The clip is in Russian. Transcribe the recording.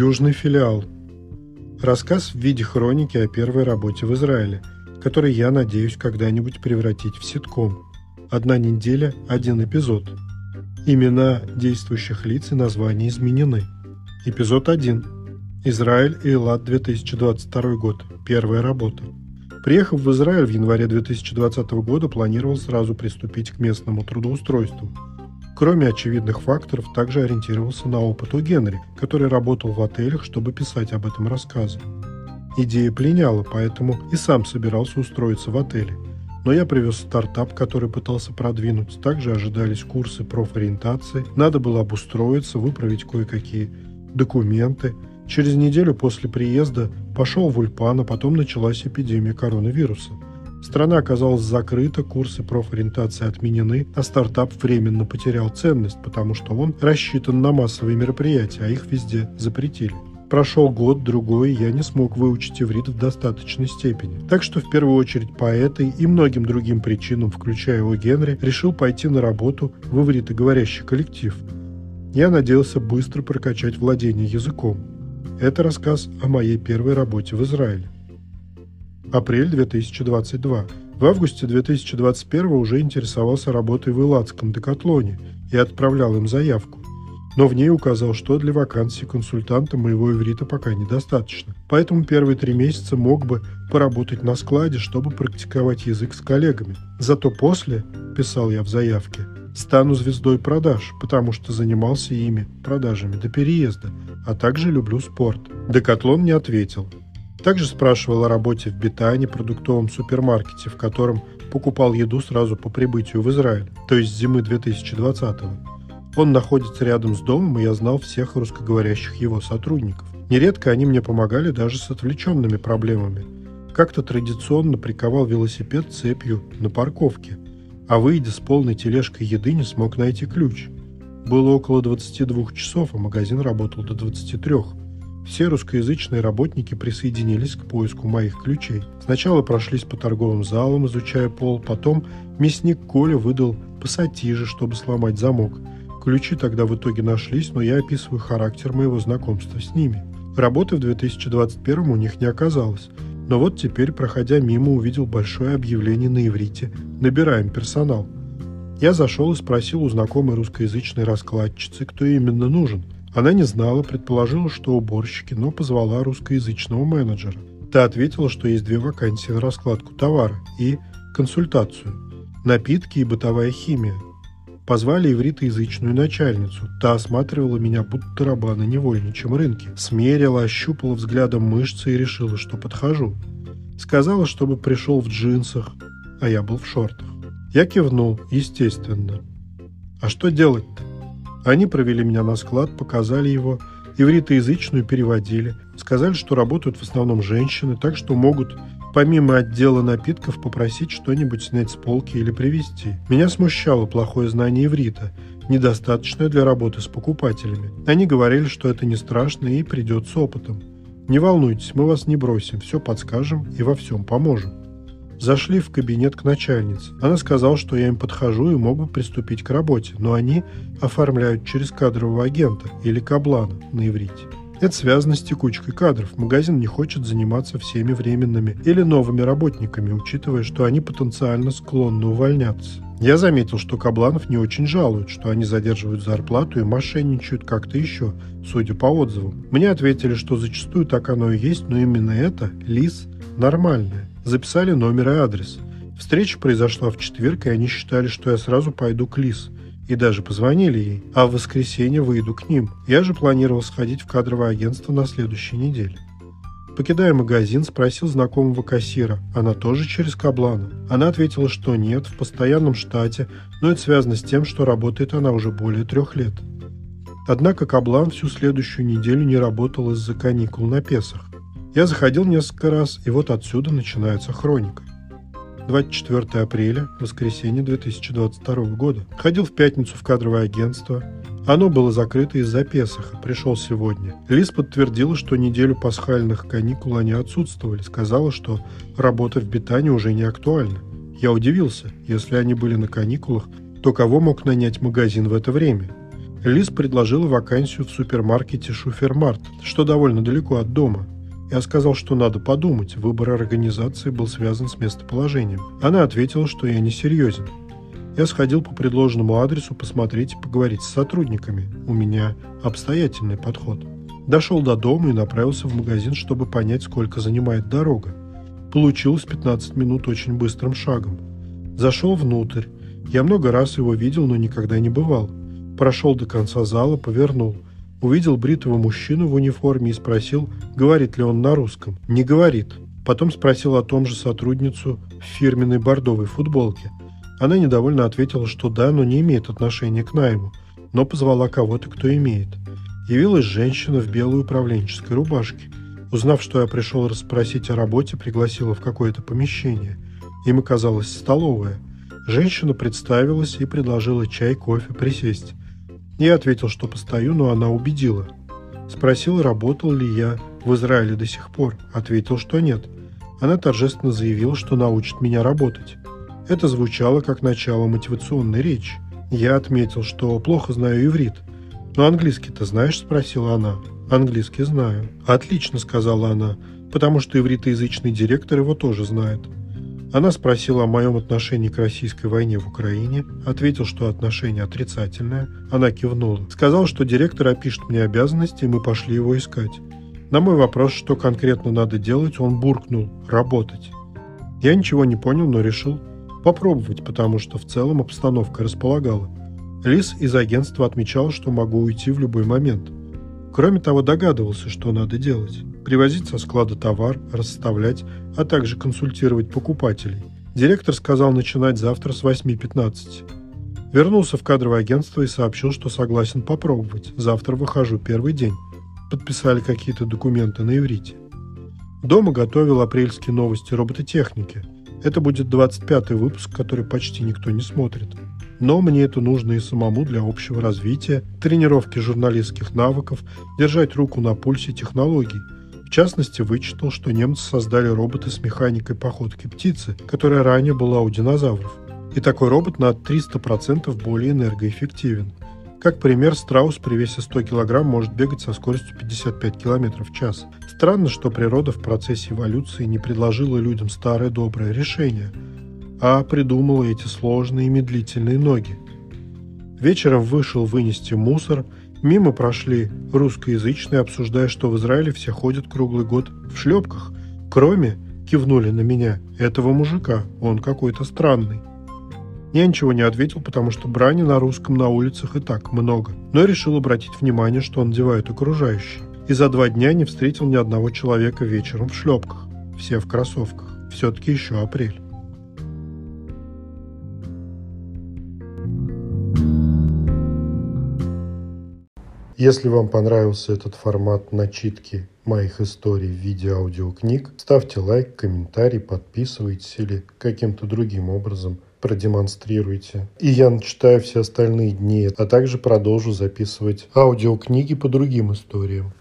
Южный филиал. Рассказ в виде хроники о первой работе в Израиле, который я надеюсь когда-нибудь превратить в ситком. Одна неделя, один эпизод. Имена действующих лиц и названия изменены. Эпизод 1. Израиль и Эллад 2022 год. Первая работа. Приехав в Израиль в январе 2020 года, планировал сразу приступить к местному трудоустройству – Кроме очевидных факторов, также ориентировался на опыт у Генри, который работал в отелях, чтобы писать об этом рассказы. Идея пленяла, поэтому и сам собирался устроиться в отеле. Но я привез стартап, который пытался продвинуть. Также ожидались курсы профориентации. Надо было обустроиться, выправить кое-какие документы. Через неделю после приезда пошел в Ульпан, а потом началась эпидемия коронавируса – Страна оказалась закрыта, курсы профориентации отменены, а стартап временно потерял ценность, потому что он рассчитан на массовые мероприятия, а их везде запретили. Прошел год, другой, я не смог выучить иврит в достаточной степени. Так что в первую очередь по этой и многим другим причинам, включая его Генри, решил пойти на работу в ивритоговорящий коллектив. Я надеялся быстро прокачать владение языком. Это рассказ о моей первой работе в Израиле. Апрель 2022. В августе 2021 уже интересовался работой в Иладском декатлоне и отправлял им заявку. Но в ней указал, что для вакансии консультанта моего иврита пока недостаточно. Поэтому первые три месяца мог бы поработать на складе, чтобы практиковать язык с коллегами. Зато после, писал я в заявке, стану звездой продаж, потому что занимался ими, продажами до переезда, а также люблю спорт. Декатлон не ответил, также спрашивал о работе в Бетане, продуктовом супермаркете, в котором покупал еду сразу по прибытию в Израиль, то есть зимы 2020-го. Он находится рядом с домом, и я знал всех русскоговорящих его сотрудников. Нередко они мне помогали даже с отвлеченными проблемами. Как-то традиционно приковал велосипед цепью на парковке, а выйдя с полной тележкой еды, не смог найти ключ. Было около 22 часов, а магазин работал до 23. Все русскоязычные работники присоединились к поиску моих ключей. Сначала прошлись по торговым залам, изучая пол, потом мясник Коля выдал пассатижи, чтобы сломать замок. Ключи тогда в итоге нашлись, но я описываю характер моего знакомства с ними. Работы в 2021 у них не оказалось. Но вот теперь, проходя мимо, увидел большое объявление на иврите «Набираем персонал». Я зашел и спросил у знакомой русскоязычной раскладчицы, кто именно нужен – она не знала, предположила, что уборщики, но позвала русскоязычного менеджера. Та ответила, что есть две вакансии на раскладку товара и консультацию. Напитки и бытовая химия. Позвали ивритоязычную начальницу. Та осматривала меня, будто раба на невольничьем рынке. Смерила, ощупала взглядом мышцы и решила, что подхожу. Сказала, чтобы пришел в джинсах, а я был в шортах. Я кивнул, естественно. А что делать-то? Они провели меня на склад, показали его, ивритоязычную переводили, сказали, что работают в основном женщины, так что могут помимо отдела напитков попросить что-нибудь снять с полки или привезти. Меня смущало плохое знание иврита, недостаточное для работы с покупателями. Они говорили, что это не страшно и придет с опытом. Не волнуйтесь, мы вас не бросим, все подскажем и во всем поможем. Зашли в кабинет к начальнице. Она сказала, что я им подхожу и мог бы приступить к работе, но они оформляют через кадрового агента или каблана на иврите. Это связано с текучкой кадров. Магазин не хочет заниматься всеми временными или новыми работниками, учитывая, что они потенциально склонны увольняться. Я заметил, что Кабланов не очень жалуют, что они задерживают зарплату и мошенничают как-то еще, судя по отзывам. Мне ответили, что зачастую так оно и есть, но именно это, лис, нормальное. Записали номер и адрес. Встреча произошла в четверг, и они считали, что я сразу пойду к Лис. И даже позвонили ей, а в воскресенье выйду к ним. Я же планировал сходить в кадровое агентство на следующей неделе. Покидая магазин, спросил знакомого кассира, она тоже через Каблана? Она ответила, что нет, в постоянном штате, но это связано с тем, что работает она уже более трех лет. Однако Каблан всю следующую неделю не работал из-за каникул на Песах. Я заходил несколько раз, и вот отсюда начинается хроника. 24 апреля, воскресенье 2022 года. Ходил в пятницу в кадровое агентство. Оно было закрыто из-за Песоха. Пришел сегодня. Лиз подтвердила, что неделю пасхальных каникул они отсутствовали. Сказала, что работа в Бетане уже не актуальна. Я удивился. Если они были на каникулах, то кого мог нанять магазин в это время? Лиз предложила вакансию в супермаркете Шуфермарт, что довольно далеко от дома. Я сказал, что надо подумать, выбор организации был связан с местоположением. Она ответила, что я не серьезен. Я сходил по предложенному адресу посмотреть и поговорить с сотрудниками. У меня обстоятельный подход. Дошел до дома и направился в магазин, чтобы понять, сколько занимает дорога. Получилось 15 минут очень быстрым шагом. Зашел внутрь. Я много раз его видел, но никогда не бывал. Прошел до конца зала, повернул. Увидел бритого мужчину в униформе и спросил, говорит ли он на русском. Не говорит. Потом спросил о том же сотрудницу в фирменной бордовой футболке. Она недовольно ответила, что да, но не имеет отношения к найму, но позвала кого-то, кто имеет. Явилась женщина в белой управленческой рубашке. Узнав, что я пришел расспросить о работе, пригласила в какое-то помещение. Им оказалась столовая. Женщина представилась и предложила чай, кофе, присесть. Я ответил, что постою, но она убедила. Спросил, работал ли я в Израиле до сих пор. Ответил, что нет. Она торжественно заявила, что научит меня работать. Это звучало как начало мотивационной речи. Я отметил, что плохо знаю иврит – «Ну, английский-то знаешь?» – спросила она. «Английский знаю». «Отлично», – сказала она, «потому что ивритоязычный директор его тоже знает». Она спросила о моем отношении к российской войне в Украине, ответил, что отношение отрицательное. Она кивнула. Сказал, что директор опишет мне обязанности, и мы пошли его искать. На мой вопрос, что конкретно надо делать, он буркнул «работать». Я ничего не понял, но решил попробовать, потому что в целом обстановка располагала. Лис из агентства отмечал, что могу уйти в любой момент. Кроме того, догадывался, что надо делать. Привозить со склада товар, расставлять, а также консультировать покупателей. Директор сказал начинать завтра с 8.15. Вернулся в кадровое агентство и сообщил, что согласен попробовать. Завтра выхожу первый день. Подписали какие-то документы на иврите. Дома готовил апрельские новости робототехники. Это будет 25-й выпуск, который почти никто не смотрит но мне это нужно и самому для общего развития, тренировки журналистских навыков, держать руку на пульсе технологий. В частности, вычитал, что немцы создали роботы с механикой походки птицы, которая ранее была у динозавров. И такой робот на 300% более энергоэффективен. Как пример, страус при весе 100 кг может бегать со скоростью 55 км в час. Странно, что природа в процессе эволюции не предложила людям старое доброе решение – а придумала эти сложные и медлительные ноги. Вечером вышел вынести мусор, мимо прошли русскоязычные, обсуждая, что в Израиле все ходят круглый год в шлепках, кроме, кивнули на меня, этого мужика, он какой-то странный. Я ничего не ответил, потому что брани на русском на улицах и так много, но решил обратить внимание, что он одевают окружающие. И за два дня не встретил ни одного человека вечером в шлепках, все в кроссовках. Все-таки еще апрель. Если вам понравился этот формат начитки моих историй в виде аудиокниг, ставьте лайк, комментарий, подписывайтесь или каким-то другим образом продемонстрируйте. И я начитаю все остальные дни, а также продолжу записывать аудиокниги по другим историям.